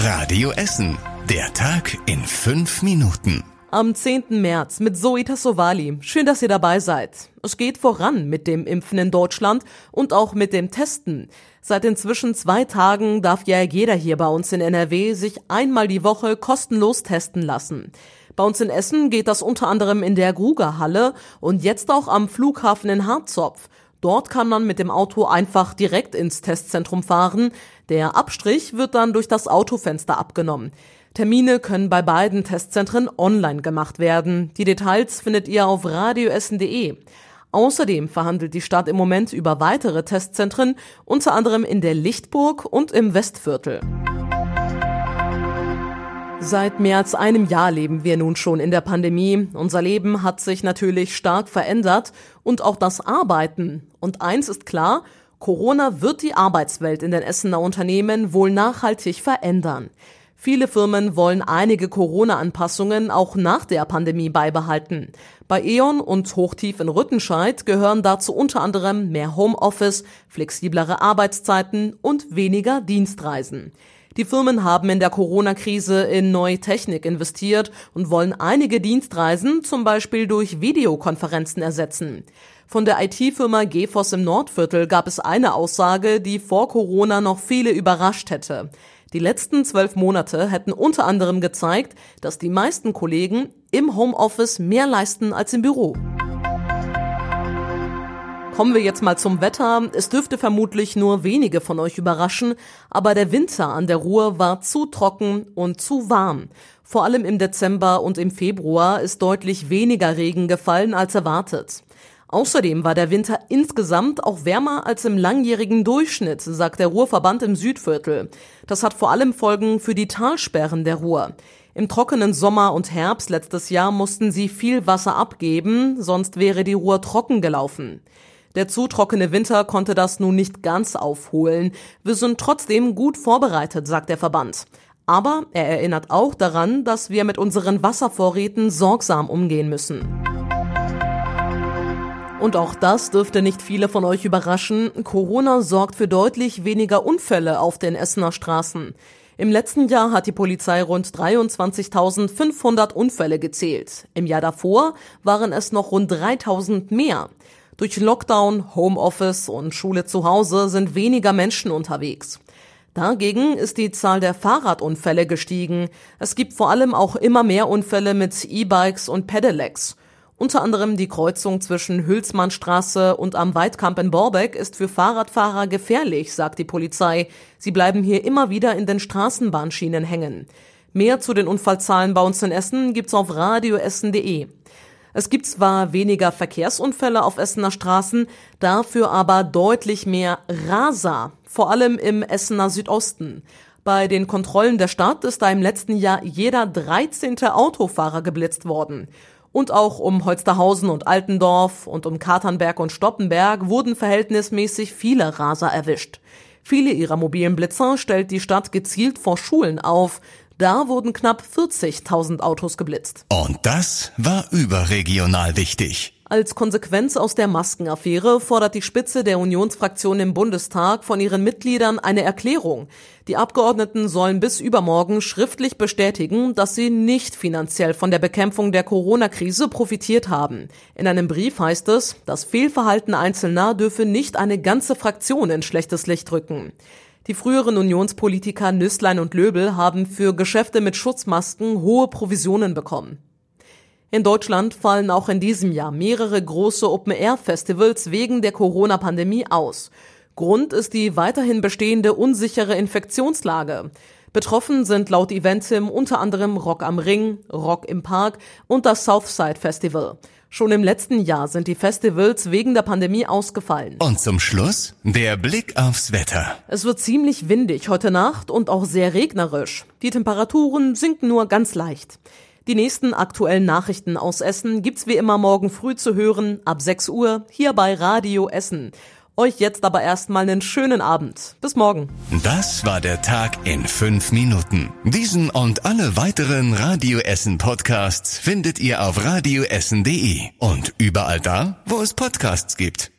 Radio Essen. Der Tag in fünf Minuten. Am 10. März mit Zoe Tassovali. Schön, dass ihr dabei seid. Es geht voran mit dem Impfen in Deutschland und auch mit dem Testen. Seit inzwischen zwei Tagen darf ja jeder hier bei uns in NRW sich einmal die Woche kostenlos testen lassen. Bei uns in Essen geht das unter anderem in der Grugerhalle und jetzt auch am Flughafen in Harzopf. Dort kann man mit dem Auto einfach direkt ins Testzentrum fahren. Der Abstrich wird dann durch das Autofenster abgenommen. Termine können bei beiden Testzentren online gemacht werden. Die Details findet ihr auf radioessen.de. Außerdem verhandelt die Stadt im Moment über weitere Testzentren, unter anderem in der Lichtburg und im Westviertel. Seit mehr als einem Jahr leben wir nun schon in der Pandemie. Unser Leben hat sich natürlich stark verändert und auch das Arbeiten. Und eins ist klar, Corona wird die Arbeitswelt in den Essener Unternehmen wohl nachhaltig verändern. Viele Firmen wollen einige Corona-Anpassungen auch nach der Pandemie beibehalten. Bei E.ON und Hochtief in Rüttenscheid gehören dazu unter anderem mehr Homeoffice, flexiblere Arbeitszeiten und weniger Dienstreisen. Die Firmen haben in der Corona-Krise in neue Technik investiert und wollen einige Dienstreisen zum Beispiel durch Videokonferenzen ersetzen. Von der IT-Firma GeForce im Nordviertel gab es eine Aussage, die vor Corona noch viele überrascht hätte. Die letzten zwölf Monate hätten unter anderem gezeigt, dass die meisten Kollegen im Homeoffice mehr leisten als im Büro. Kommen wir jetzt mal zum Wetter. Es dürfte vermutlich nur wenige von euch überraschen, aber der Winter an der Ruhr war zu trocken und zu warm. Vor allem im Dezember und im Februar ist deutlich weniger Regen gefallen als erwartet. Außerdem war der Winter insgesamt auch wärmer als im langjährigen Durchschnitt, sagt der Ruhrverband im Südviertel. Das hat vor allem Folgen für die Talsperren der Ruhr. Im trockenen Sommer und Herbst letztes Jahr mussten sie viel Wasser abgeben, sonst wäre die Ruhr trocken gelaufen. Der zu trockene Winter konnte das nun nicht ganz aufholen. Wir sind trotzdem gut vorbereitet, sagt der Verband. Aber er erinnert auch daran, dass wir mit unseren Wasservorräten sorgsam umgehen müssen. Und auch das dürfte nicht viele von euch überraschen. Corona sorgt für deutlich weniger Unfälle auf den Essener Straßen. Im letzten Jahr hat die Polizei rund 23.500 Unfälle gezählt. Im Jahr davor waren es noch rund 3.000 mehr. Durch Lockdown, Homeoffice und Schule zu Hause sind weniger Menschen unterwegs. Dagegen ist die Zahl der Fahrradunfälle gestiegen. Es gibt vor allem auch immer mehr Unfälle mit E-Bikes und Pedelecs. Unter anderem die Kreuzung zwischen Hülsmannstraße und am Weidkamp in Borbeck ist für Fahrradfahrer gefährlich, sagt die Polizei. Sie bleiben hier immer wieder in den Straßenbahnschienen hängen. Mehr zu den Unfallzahlen bei uns in Essen gibt's auf radioessen.de. Es gibt zwar weniger Verkehrsunfälle auf Essener Straßen, dafür aber deutlich mehr Raser, vor allem im Essener Südosten. Bei den Kontrollen der Stadt ist da im letzten Jahr jeder 13. Autofahrer geblitzt worden. Und auch um Holsterhausen und Altendorf und um Katernberg und Stoppenberg wurden verhältnismäßig viele Raser erwischt. Viele ihrer mobilen Blitzer stellt die Stadt gezielt vor Schulen auf, da wurden knapp 40.000 Autos geblitzt. Und das war überregional wichtig. Als Konsequenz aus der Maskenaffäre fordert die Spitze der Unionsfraktion im Bundestag von ihren Mitgliedern eine Erklärung. Die Abgeordneten sollen bis übermorgen schriftlich bestätigen, dass sie nicht finanziell von der Bekämpfung der Corona-Krise profitiert haben. In einem Brief heißt es, das Fehlverhalten Einzelner dürfe nicht eine ganze Fraktion in schlechtes Licht rücken. Die früheren Unionspolitiker Nüßlein und Löbel haben für Geschäfte mit Schutzmasken hohe Provisionen bekommen. In Deutschland fallen auch in diesem Jahr mehrere große Open-Air-Festivals wegen der Corona-Pandemie aus. Grund ist die weiterhin bestehende unsichere Infektionslage. Betroffen sind laut Eventim unter anderem Rock am Ring, Rock im Park und das Southside Festival. Schon im letzten Jahr sind die Festivals wegen der Pandemie ausgefallen. Und zum Schluss der Blick aufs Wetter. Es wird ziemlich windig heute Nacht und auch sehr regnerisch. Die Temperaturen sinken nur ganz leicht. Die nächsten aktuellen Nachrichten aus Essen gibt's wie immer morgen früh zu hören, ab 6 Uhr, hier bei Radio Essen. Euch jetzt aber erstmal einen schönen Abend. Bis morgen. Das war der Tag in fünf Minuten. Diesen und alle weiteren Radio Essen Podcasts findet ihr auf radioessen.de und überall da, wo es Podcasts gibt.